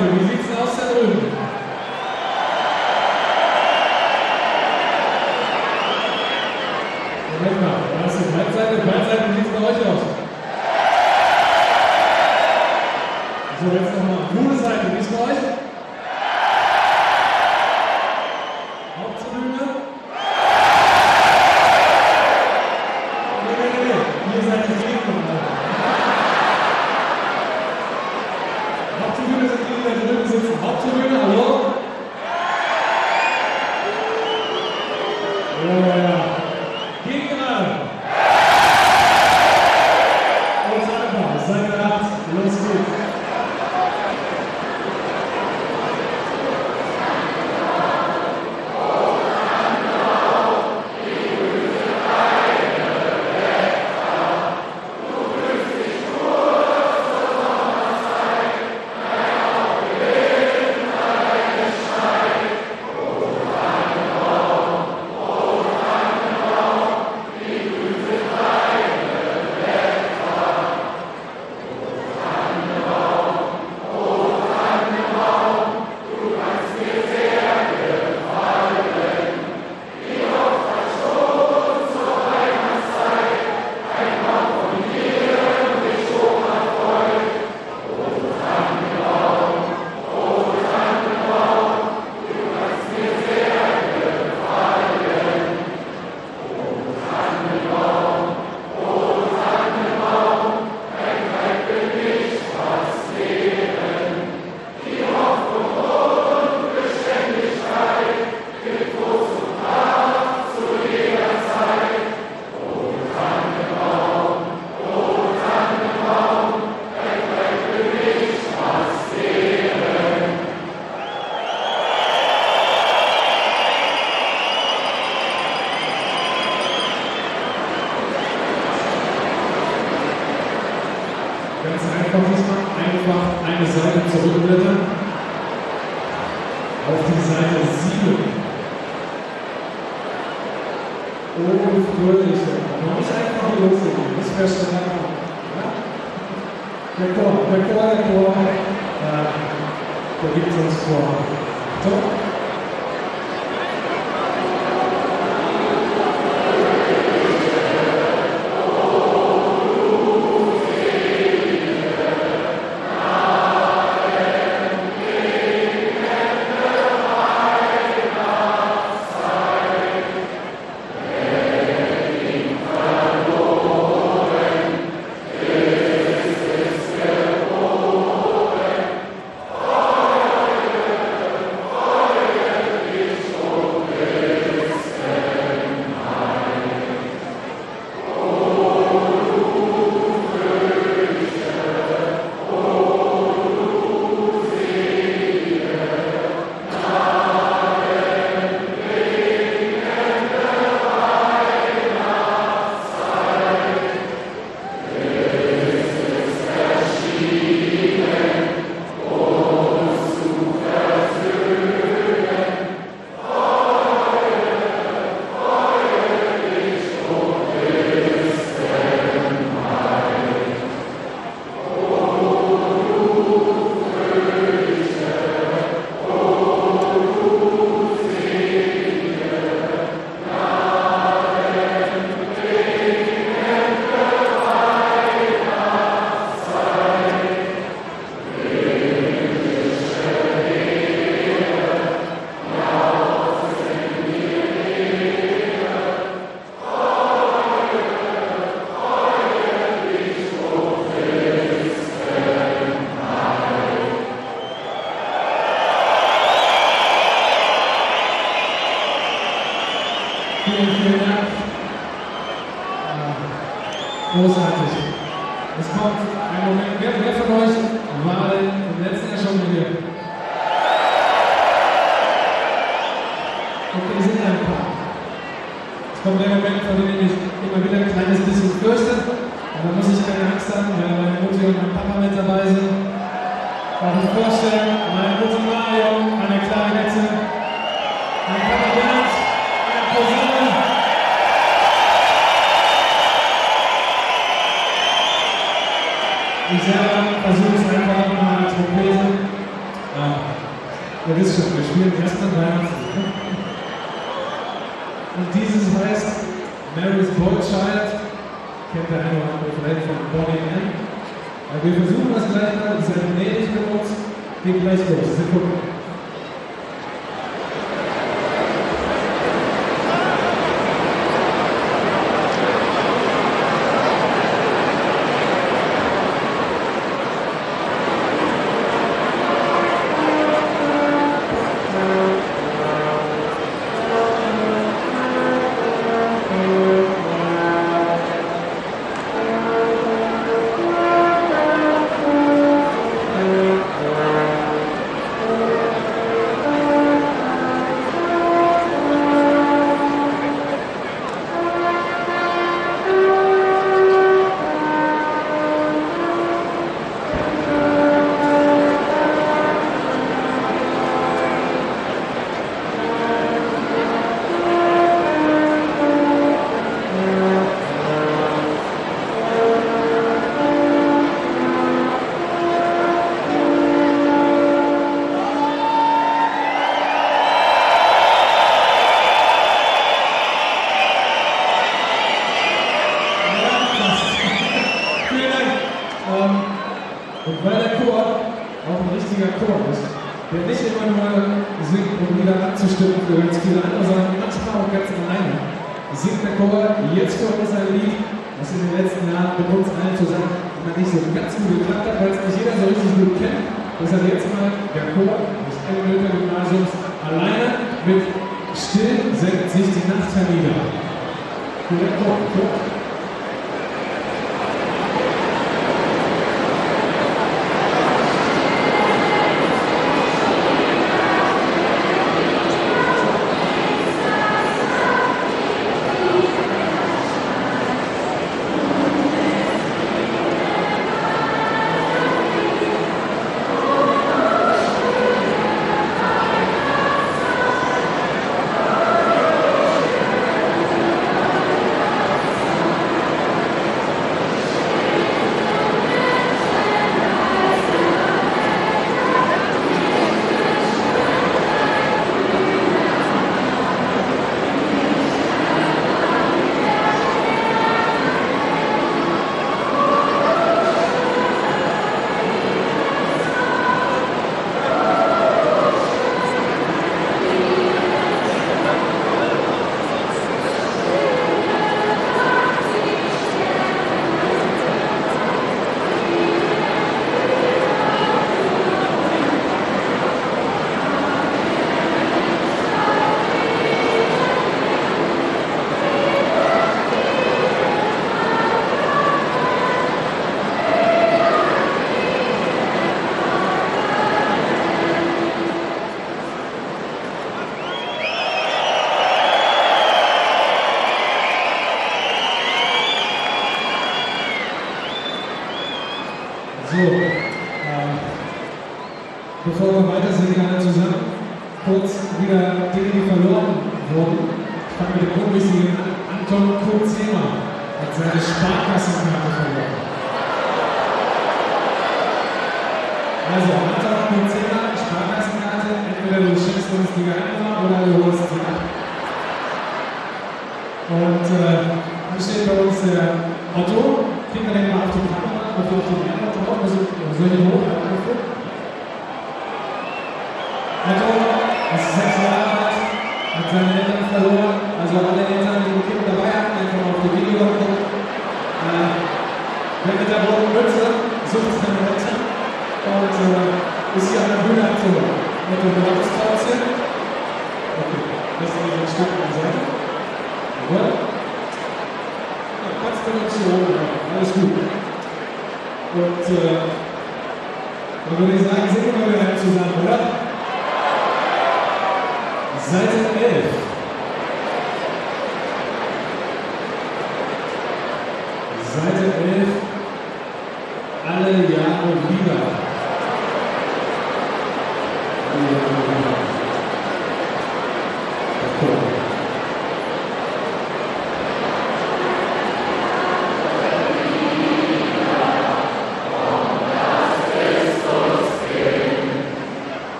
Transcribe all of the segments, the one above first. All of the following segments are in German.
to visit alleine, sondern manchmal auch ganz alleine. Singt der Chor jetzt für uns ein Lied, was in den letzten Jahren mit uns allen zusammen immer nicht so ganz gut geklappt hat, weil es nicht jeder so richtig gut kennt. Deshalb jetzt mal der Chor des Engelmütter Gymnasiums alleine mit Still senkt sich die Nacht hernieder. Korrekt, Chor.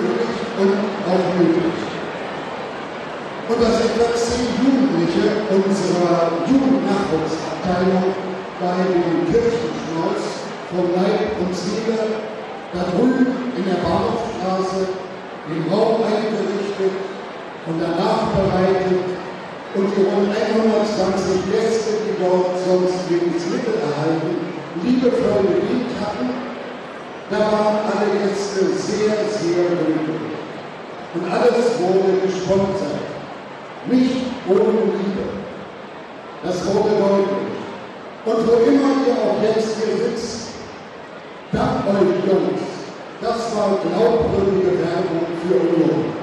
Möglich und auch möglich. Und dass etwa zehn Jugendliche unserer Jugendnachwuchsabteilung bei den Kirchenschnauz von Leib und Seele da drüben in der Bahnhofstraße den Raum eingerichtet und danach bereitet und die rund 120 Gäste, die dort sonst Lebensmittel erhalten, liebevoll bedient hatten, da waren alle Gäste sehr, sehr glücklich. Und alles wurde gesponsert. Nicht ohne Liebe. Das wurde deutlich. Und wo immer ihr auch jetzt hier sitzt, dank euch Jungs, das war glaubwürdige Werbung für Union.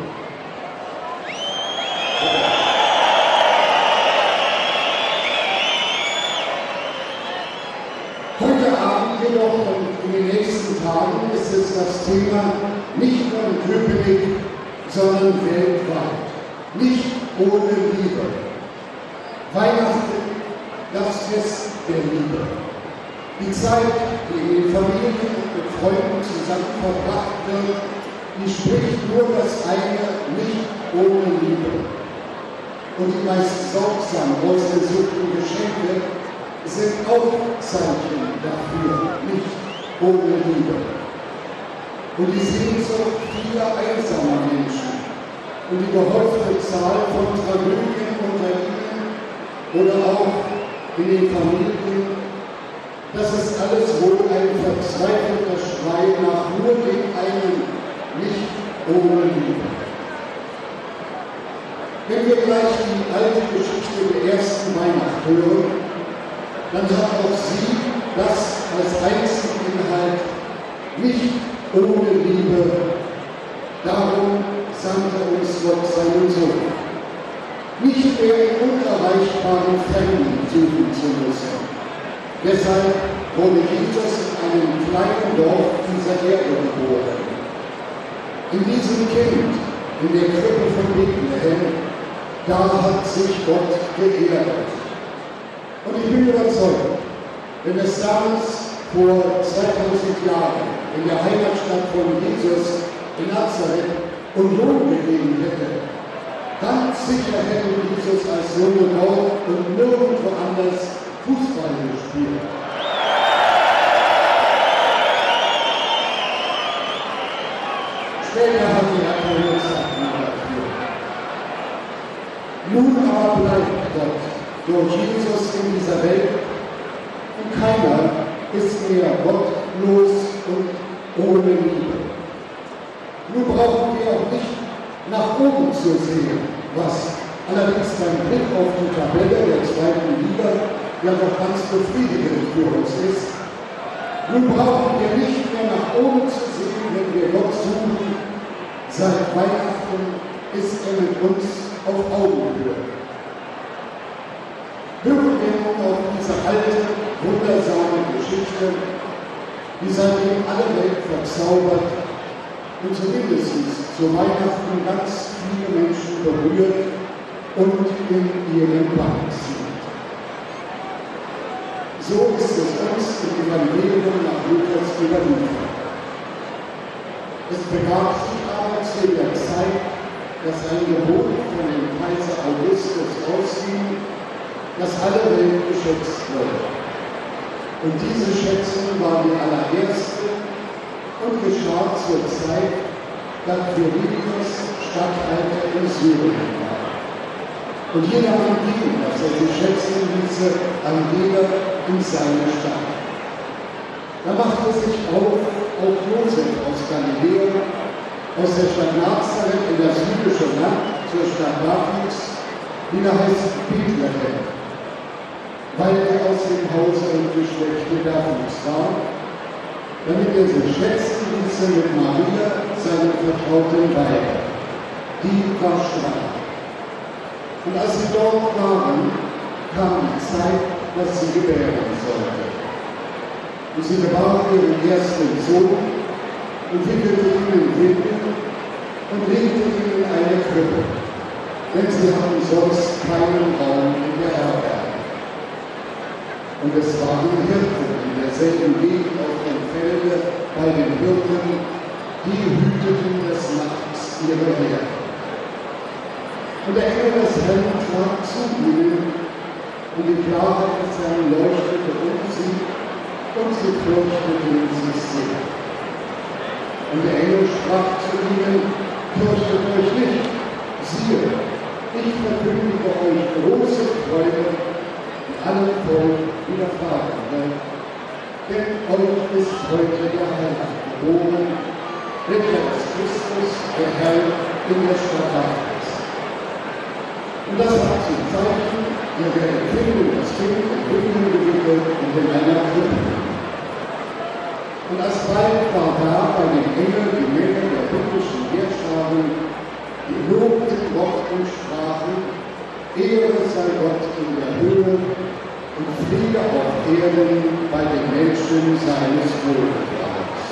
Tagen ist es das Thema nicht nur in Köpenick, sondern weltweit. Nicht ohne Liebe. Weihnachten, das Fest der Liebe. Die Zeit, die in den Familien und Freunden zusammen verbracht wird, die spricht nur das eine nicht ohne Liebe. Und die meist sorgsam ausgesuchten Geschenke sind auch Zeichen dafür, nicht ohne Liebe. Und die Sehnsucht vieler einsamer Menschen und die gehäufte Zahl von Tragödien unter ihnen oder auch in den Familien, das ist alles wohl ein verzweifelter Schrei nach nur dem einen, nicht ohne Liebe. Wenn wir gleich die alte Geschichte der ersten Weihnacht hören, dann hat auch sie das als einzigen Inhalt nicht ohne Liebe. Darum sandte uns Gott seinen Sohn. Nicht mehr in unerreichbaren Fremden suchen zu müssen. Deshalb wurde Jesus in einem kleinen Dorf dieser Erde geboren. In diesem Kind, in der Krippe von Bethlehem, da hat sich Gott geehrt. Und ich bin überzeugt, wenn es damals vor 2000 Jahren in der Heimatstadt von Jesus in Nazareth und Lohn gegeben hätte. Ganz sicher hätte Jesus als Junge auch und nirgendwo anders Fußball gespielt. Später hat er keine Lust Nun aber bleibt Gott durch Jesus in dieser Welt und keiner ist mehr gottlos und ohne Liebe. Nun brauchen wir auch nicht nach oben zu sehen, was allerdings beim Blick auf die Tabelle der zweiten Liga ja noch ganz befriedigend für uns ist. Nun brauchen wir nicht mehr nach oben zu sehen, wenn wir Gott suchen. Seit Weihnachten ist er mit uns auf Augenhöhe. Hören wir nun auf diese alte, wundersame Geschichte, die seitdem alle Welt verzaubert und zumindest zu Weihnachten ganz viele Menschen berührt und in ihren Bann zieht. So ist es uns im Evangelium nach Lukas überliefert. Es begab sich aber zu der Zeit, dass ein Gebot von dem Kaiser Augustus ausging, dass alle Welt geschätzt wird. Und diese Schätzung war die allererste und geschah zur Zeit, da Quirinius Statthalter in Syrien war. Und jeder ging, dass er sich schätzen ließe, an jeder in seiner Stadt. Da machte sich auf, auch Josef aus Galiläa aus der Stadt Nazareth in das jüdische Land zur Stadt Davids, die da heißt Bethlehem, weil er aus dem Hause und Geschlechte Davids war, damit er sich schätzen ließe mit Maria, seinem vertrauten Weib. Die war schwanger. Und als sie dort waren, kam die Zeit, dass sie gebären sollte. Und sie gebar ihren ersten Sohn, und wickelte ihn in Windeln und legte ihn in eine Krippe, denn sie hatten sonst keinen Raum in der Herberge. Und es waren Hirten in derselben Gegend auf dem Felde bei den Hirten, die hüteten des Nachts ihre Herde. Und der Engel des Herrn trat zu ihnen, und die Klarheit des Herrn leuchtete um sie, und sie fürchteten sich sehr. Und der Engel sprach zu ihnen, fürchtet euch nicht, siehe, ich verkündige euch große Freude, allen Volk widerfahren wird. Denn euch ist heute der Herr geboren, welcher ist Christus, der Herr in der Stadt Davids. Und das war zum Zeichen, ihr werdet finden, das Kind in Hütten gewickelt und in einer Krippe. Und alsbald war da bei den Engeln die Menge der himmlischen Heerscharen, die lobten Gott sprachen, Ehre sei Gott in der Höhe und Friede auf Erden bei den Menschen seines Wohlgefallens.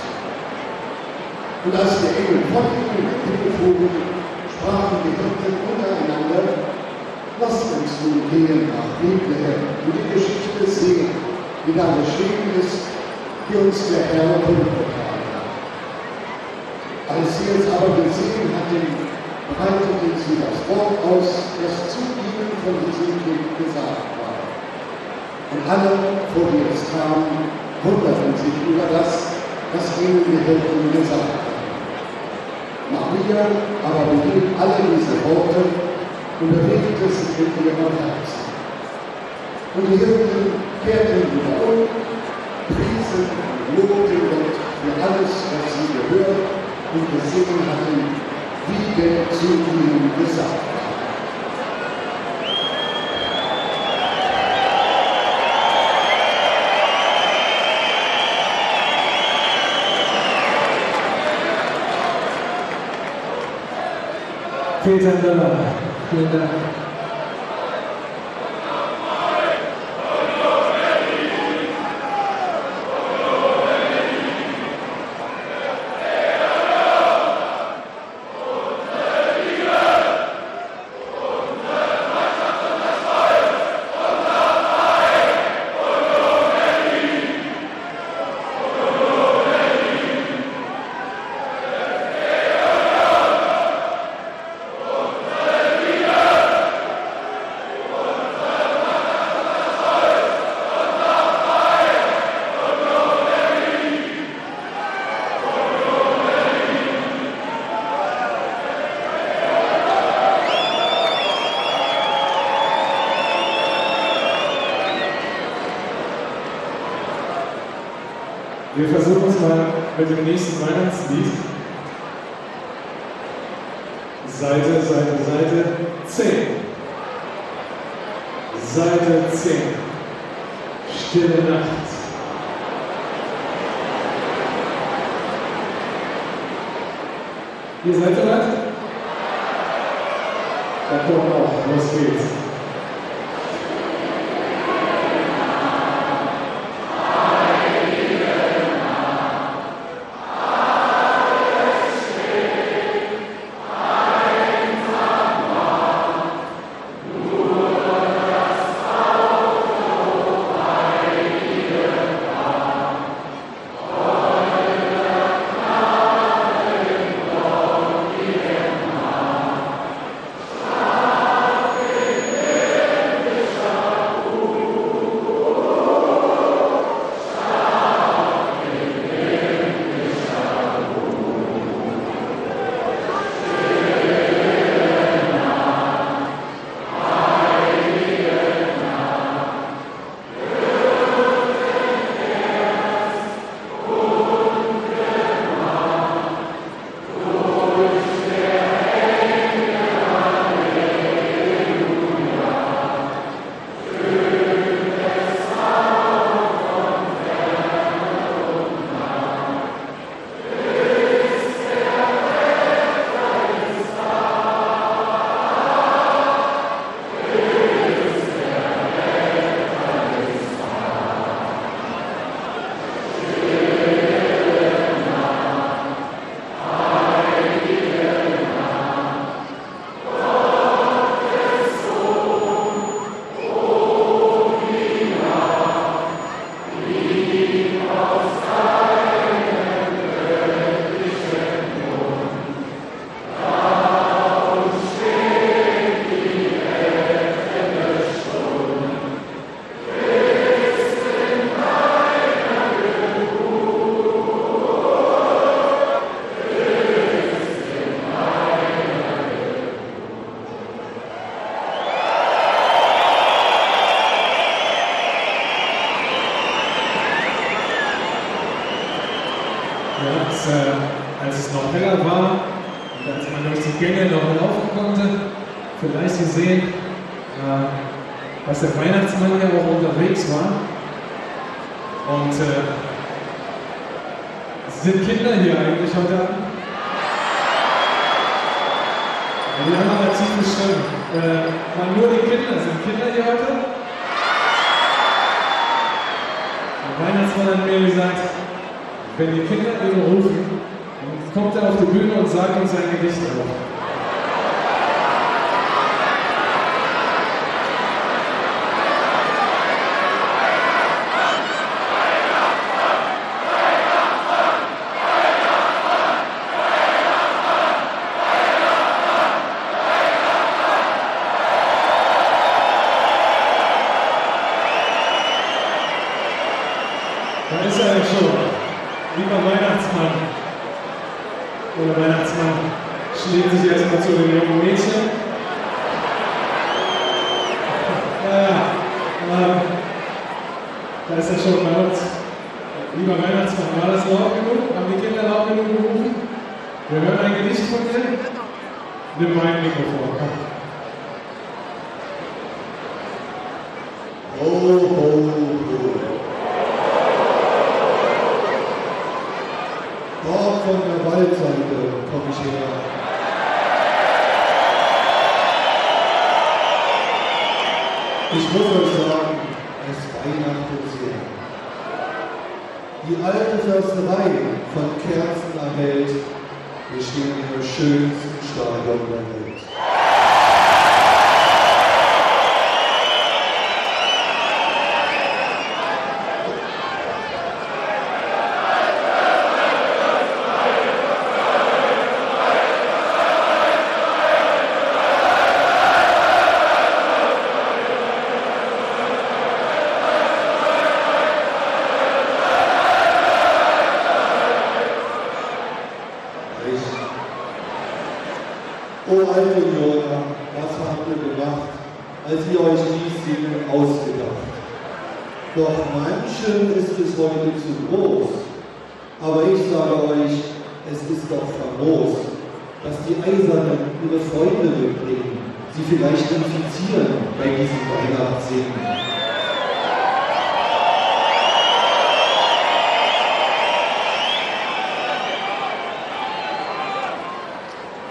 Und als die Engel von ihnen hinfuhren, sprachen die Hirten untereinander, lasst uns nun gehen nach Bethlehem und die Geschichte sehen, die da geschehen ist die uns der Herr kundgetan hat. Als sie es aber gesehen hatten, breiteten sie das Wort aus, das zu ihnen von diesem Kind gesagt war. Und alle, vor die es kamen, wunderten sich über das, was ihnen die Hirten gesagt hatten. Maria aber behielt alle diese Worte und bewegte sich in ihrem Herzen. Und die Hirten kehrten wieder um priesen und lobten Gott für alles, was sie gehört und gesehen hatten, wie der zu ihnen gesagt hat. Peter Müller, vielen Dank. Wir mal mit dem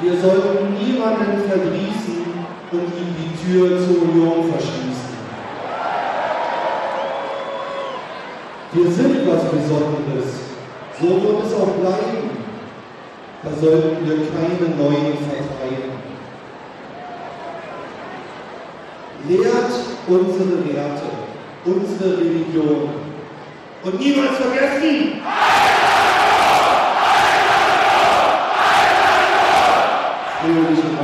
Wir sollten niemanden verdrießen und ihm die Tür zur Union verschließen. Wir sind was Besonderes. So wird es auch bleiben. Da sollten wir keine neuen vertreiben. Lehrt unsere Werte, unsere Religion. Und niemals vergessen! Thank you.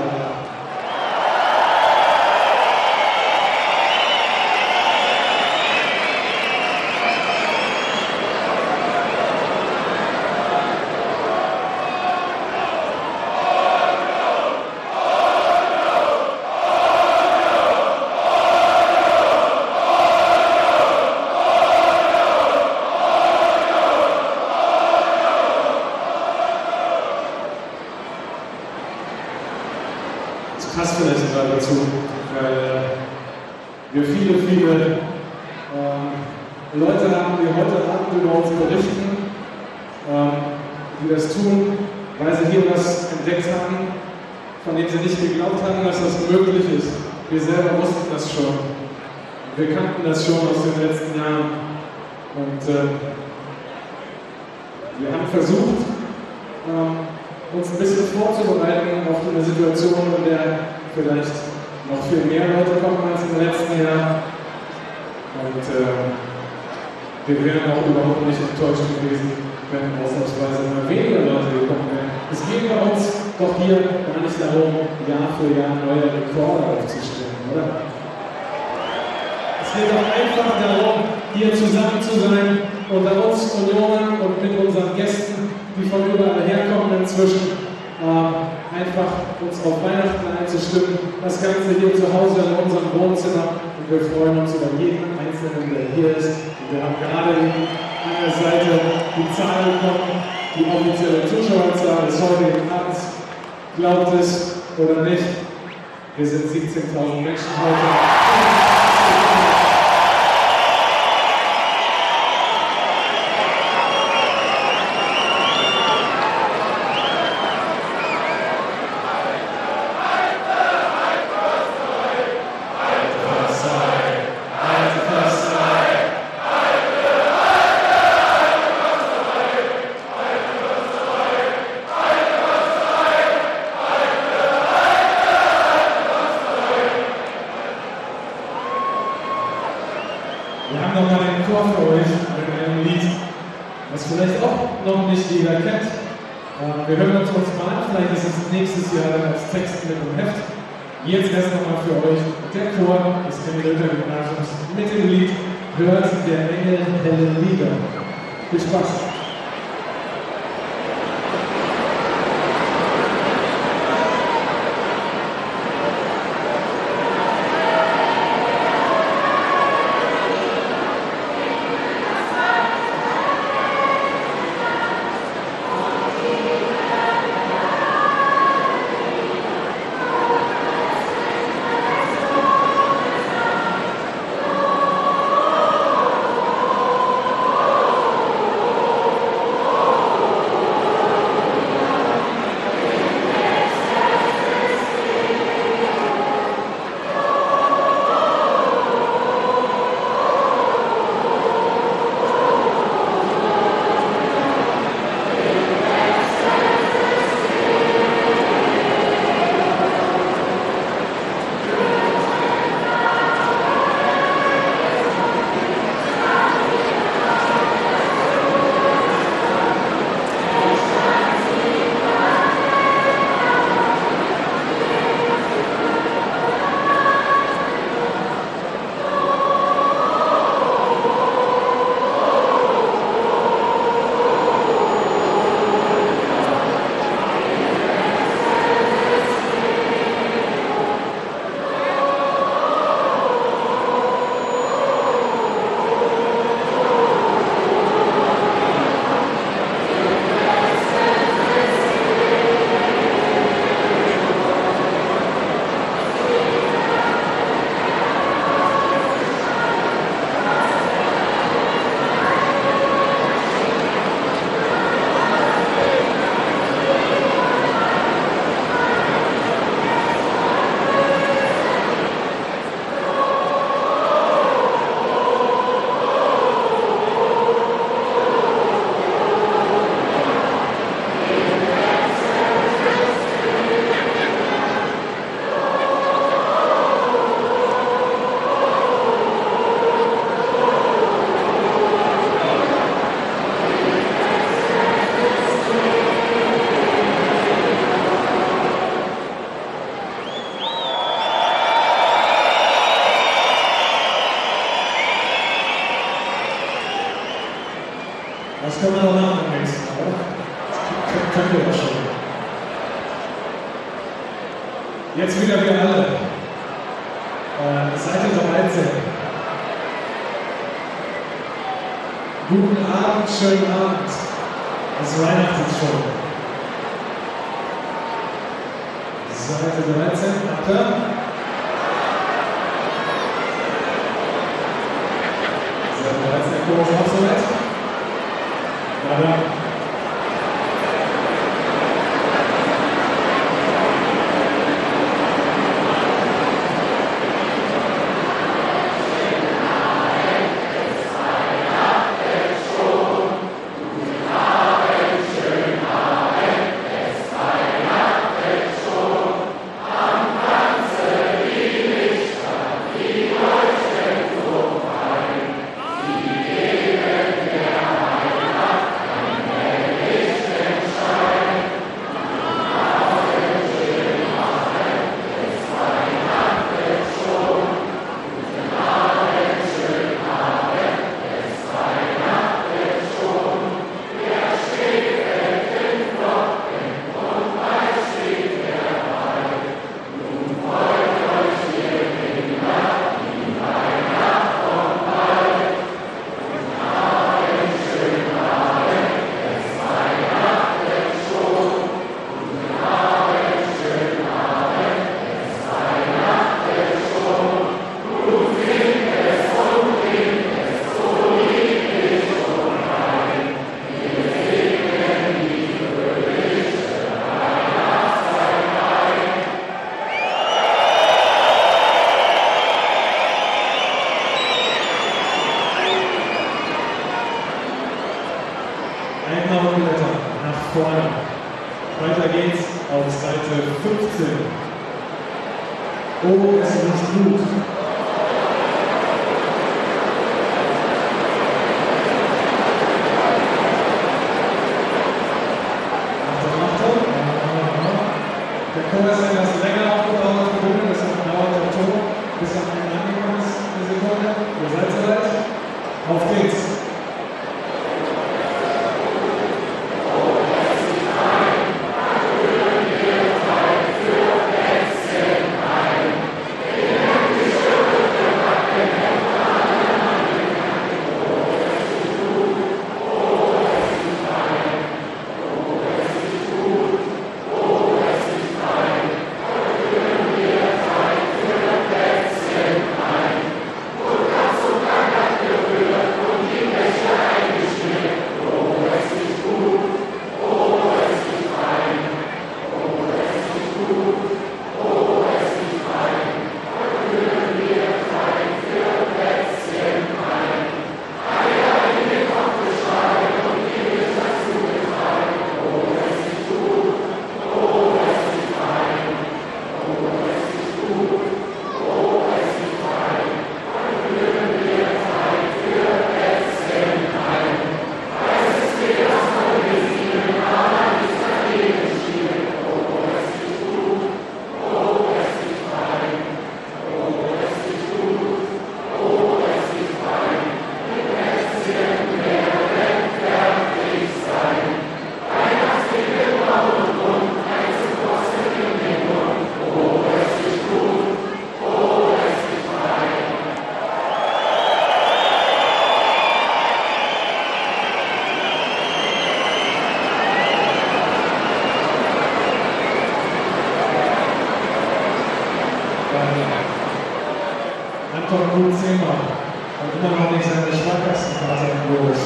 goals.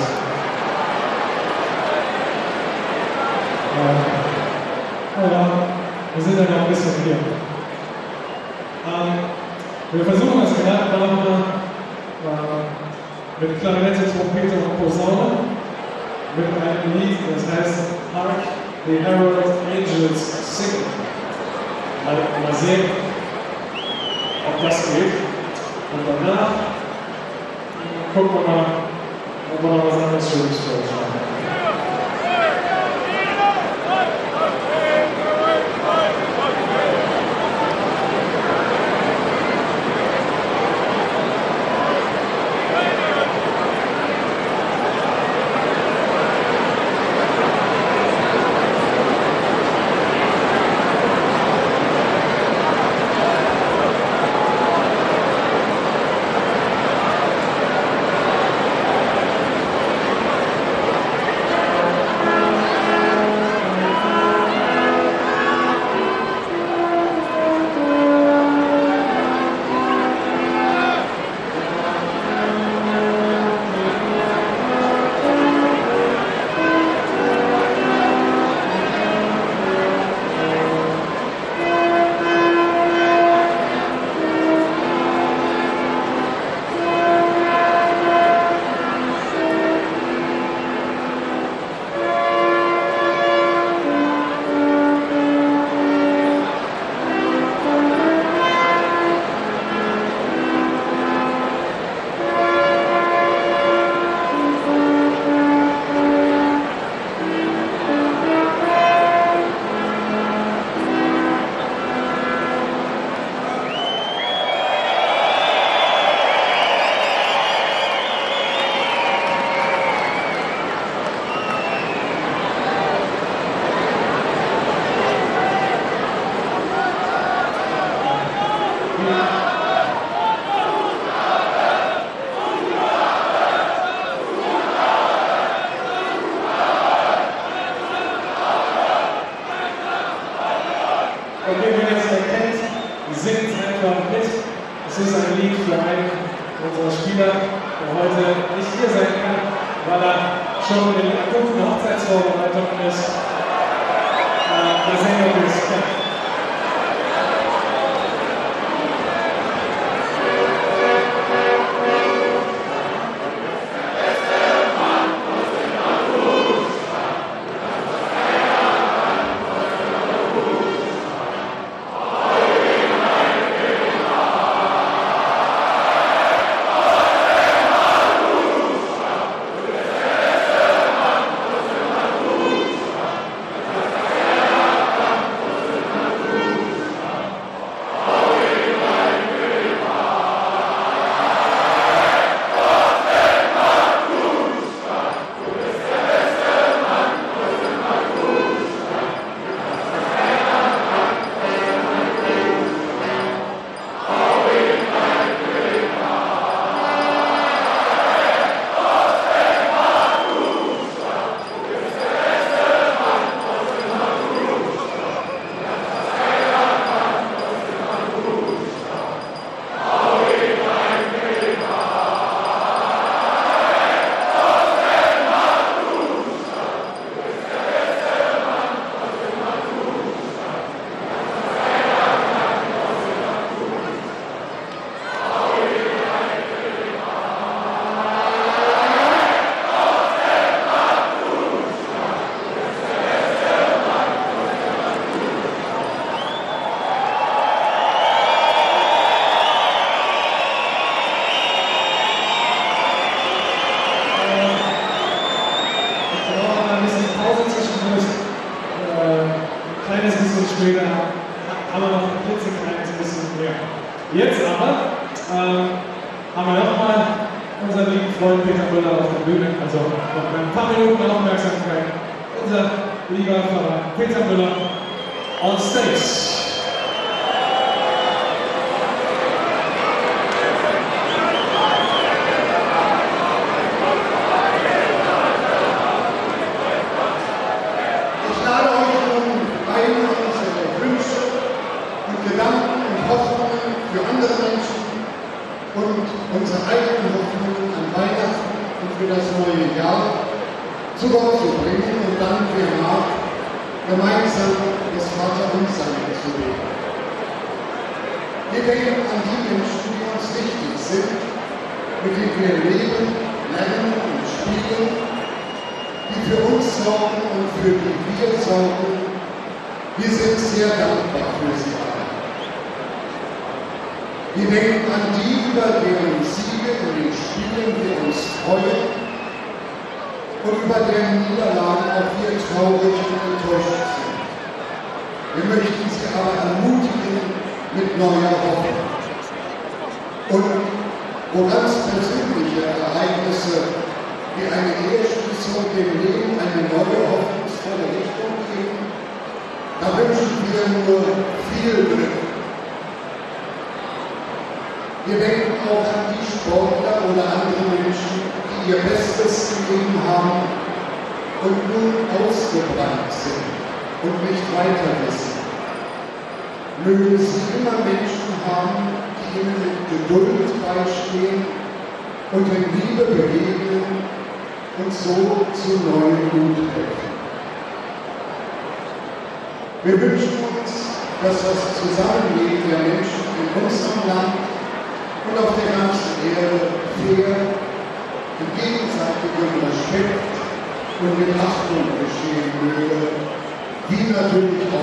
Uh, hola, wir sind ein Markus von hier. Wir versuchen als Kanalpartner mit Klarinette, Trompete und Posaune mit einem Lied, das heißt the Herald Angels Sing. Also mal sehen, ob das geht. Und danach gucken wir mal, one of our other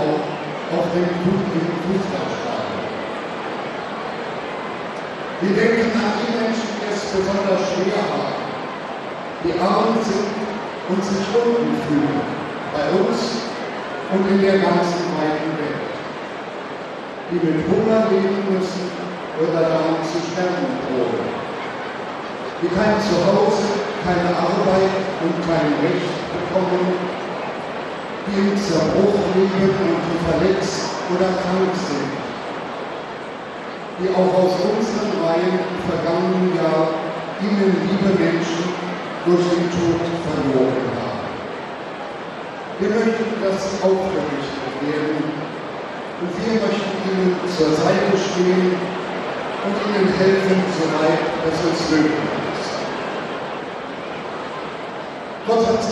auch auf, auf dem Fußballstadion. Wir denken an die Menschen, die es besonders schwer haben, die arm sind und sich unten fühlen, bei uns und in der ganzen weiten Welt, die mit Hunger leben müssen oder daran zu sterben drohen, die kein Zuhause, keine Arbeit und kein Recht bekommen die Zerbruch liegen und die verletzt oder krank sind, die auch aus unseren Reihen im vergangenen Jahr ihnen liebe Menschen durch den Tod verloren haben. Wir möchten, das auch für mich erklären und wir möchten ihnen zur Seite stehen und ihnen helfen, soweit es uns möglich ist. Gott hat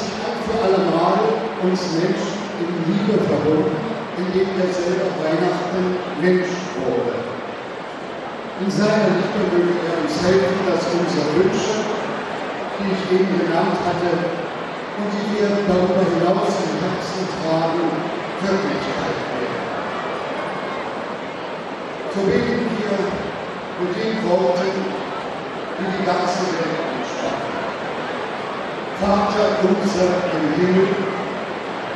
uns Menschen in Liebe verbunden, indem er selber Weihnachten Mensch wurde. In seiner Liebe möge er uns helfen, dass unsere Wünsche, die ich eben genannt hatte und die wir darüber hinaus im Herzen tragen, Wirklichkeit werden. So beten wir mit den Worten, die die ganze Welt entspannen. Vater unser im Himmel,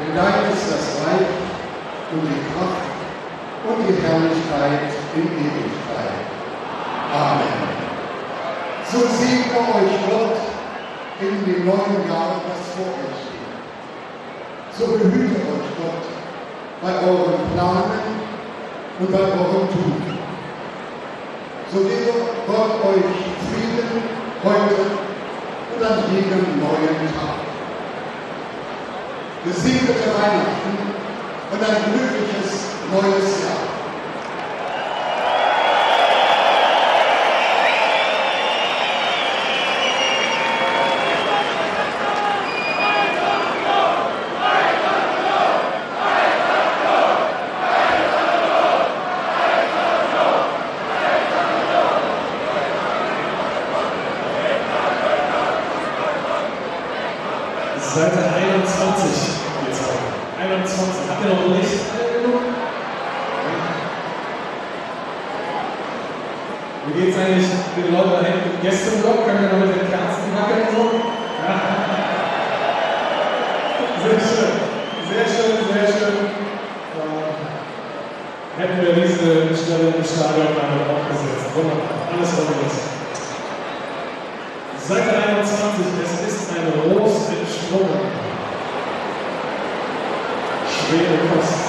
Denn dein ist das Reich und die Kraft und die Herrlichkeit in Ewigkeit. Amen. So segne euch Gott in dem neuen Jahr, das vor euch steht. So behüte euch Gott bei euren Planen und bei eurem Tun. So gebe Gott euch Frieden heute und an jedem neuen Tag. Gesegnete Weihnachten und ein glückliches neues Jahr. Seite 21 geht's weiter. 21. Habt ihr noch nicht alle genug? Wie geht's eigentlich den Leuten da hinten im Gästeblock? Können wir noch mit den Kerzen wackeln so? Ja. Sehr schön. Sehr schön, sehr schön. Äh, hätten wir diese Einmal aufgesetzt. Wunderbar. Alles organisiert. Seite 21, es ist ein Ros entsprungen. Schwere Kost.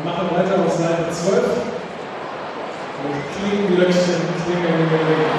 Und machen weiter auf Seite 12. Und Klingenglöckchen, Klingelingeling. Seite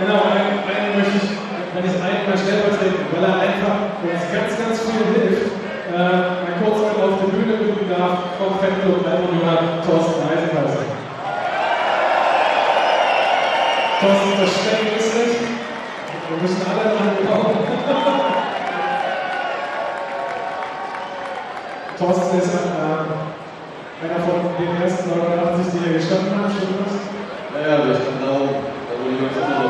Genau, einen, einen möchte ich, wenn ich einen mal stellvertreten, weil er einfach uns ganz, ganz viel hilft, äh, mal kurz mit auf die Bühne bitten darf, Fettel und Alternummer Thorsten Eisenhauser. Thorsten, das Stecken ist nicht. Wir müssen alle dran glauben. Thorsten ist äh, einer von den ersten 89, die hier gestanden haben, stimmt das? Naja, aber ich genau, da wo die Jungs immer noch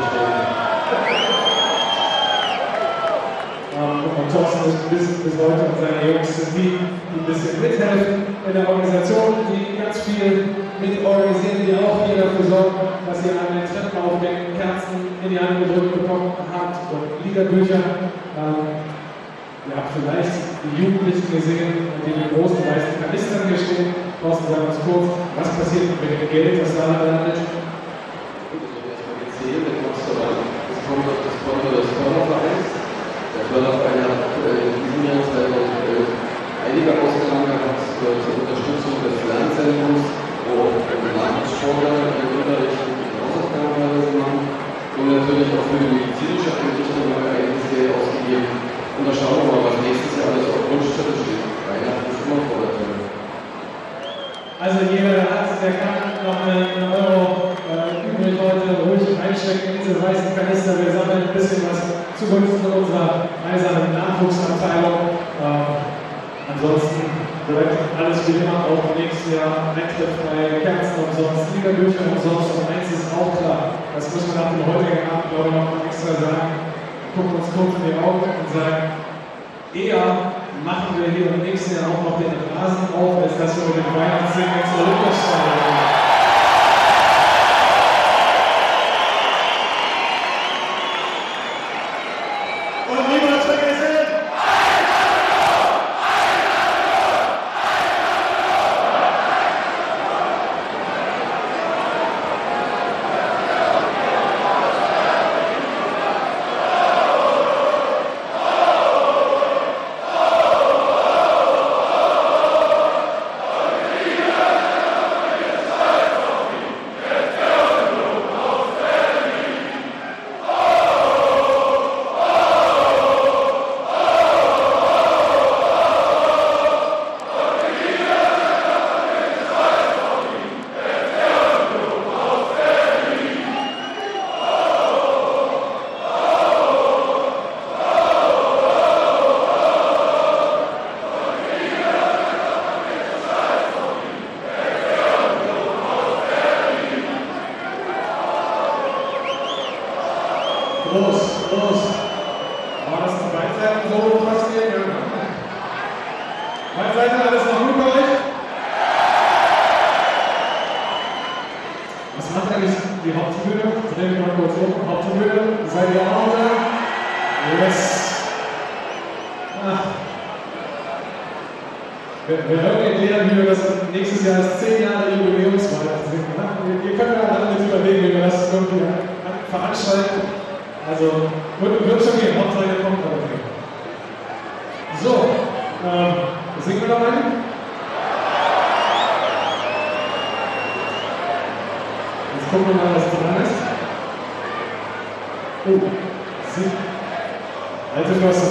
stehen. Ähm, und Thorsten ist bis, bis heute und seine Jungs sind die, die ein bisschen mithelfen in der Organisation, die ganz viel mit organisieren, die auch hier dafür sorgen, dass ihr an den Treppenaufgängen Kerzen in die Hand gedrückt bekommen habt und Liederbücher. Ähm, ihr habt vielleicht die Jugendlichen gesehen, die in großen weißen Kanistern hier stehen. Thorsten, sag uns kurz, was passiert mit dem Geld, das da landet? Gut, das wird erstmal gezählt, dann kommst du ran. Das kommt auf das Konto des Fördervereins. Der Förderverein hat in diesem Jahr 2011 einige Ausgaben gehabt zur zur Unterstützung des Lernzentrums, wo Nachwuchssportler im Unterricht die Hausaufgaben teilweise machen. Und natürlich auch für die medizinische Einrichtung haben wir einiges Geld ausgegeben. Und da schauen wir mal, was nächstes Jahr alles auf Wunschzettel steht. Weihnachten ist immer vor der Tür. Also jeder, der hat, der kann noch einen Euro heute Kanister ruhig einstecken, diese weißen Kanister. Wir sammeln ein bisschen was zugunsten unserer eisernen Nachwuchsabteilung. Ähm, ansonsten bleibt alles wie immer auch nächstes Jahr Eintritt bei Kerzen umsonst, Liederbücher umsonst. Und eins ist auch klar, das müssen wir nach dem heutigen Abend, glaube ich, noch mal extra sagen. Gucken uns kurz in die Augen und sagen, eher machen wir hier im nächsten Jahr auch noch den Rasen auf, als dass wir mit dem Weihnachtssingen ins Olympiastadion gehen. Wir, wir hören erklären, wie wir das nächstes Jahr als 10 Jahre Jubiläumsweihnachten singen. ne? Ihr könnt ja alle mit überlegen, wie wir das irgendwie veranstalten. Also, wird, wird schon gehen, Hauptsache ihr kommt aber okay. So, ähm, singen wir noch einen? Jetzt gucken wir mal, was dran ist. Oh, sie. Alte Försterei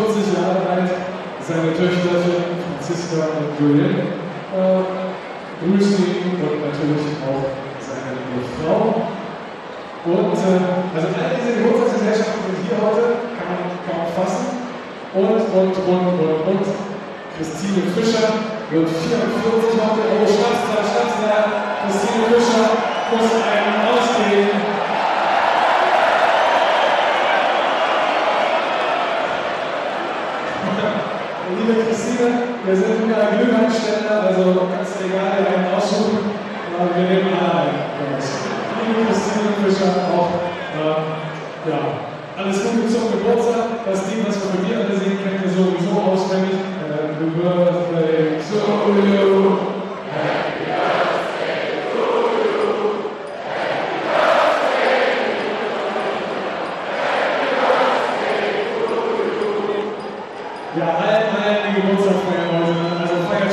40 Jahre alt, seine Töchter Franziska und Julien, äh, grüßen ihn und natürlich auch seine liebe Frau. Und äh, also all diese Geburtstagsgesellschaften sind hier heute, kann man kaum fassen. Und, und, und, und, und. Christine Fischer wird 44 heute. Oh, Schnapsler, Schnapsler. Christine Fischer muss einen ausgehen. liebe Christine, wir sind in der Glühweinständer, also ganz du egal einen aussuchen. Äh, wir nehmen alle einen. Liebe Christine Fischer auch. Äh, ja. Alles Gute zum Geburtstag. Das Team, was wir mit dir alle sehen, kennen wir sowieso auswendig. Good Birthday to you.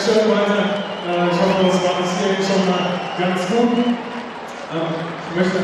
Stelle weiter. Äh, ich hoffe, das war bis hierhin schon mal ganz gut. Ähm, ich möchte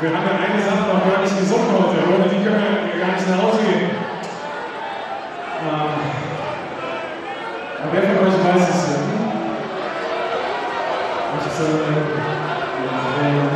Wir haben ja eine Sache noch gar nicht gesungen heute, ohne die können wir gar nicht nach Hause gehen. Ähm, aber wer von euch weiß es denn? Ich, äh, ja, äh,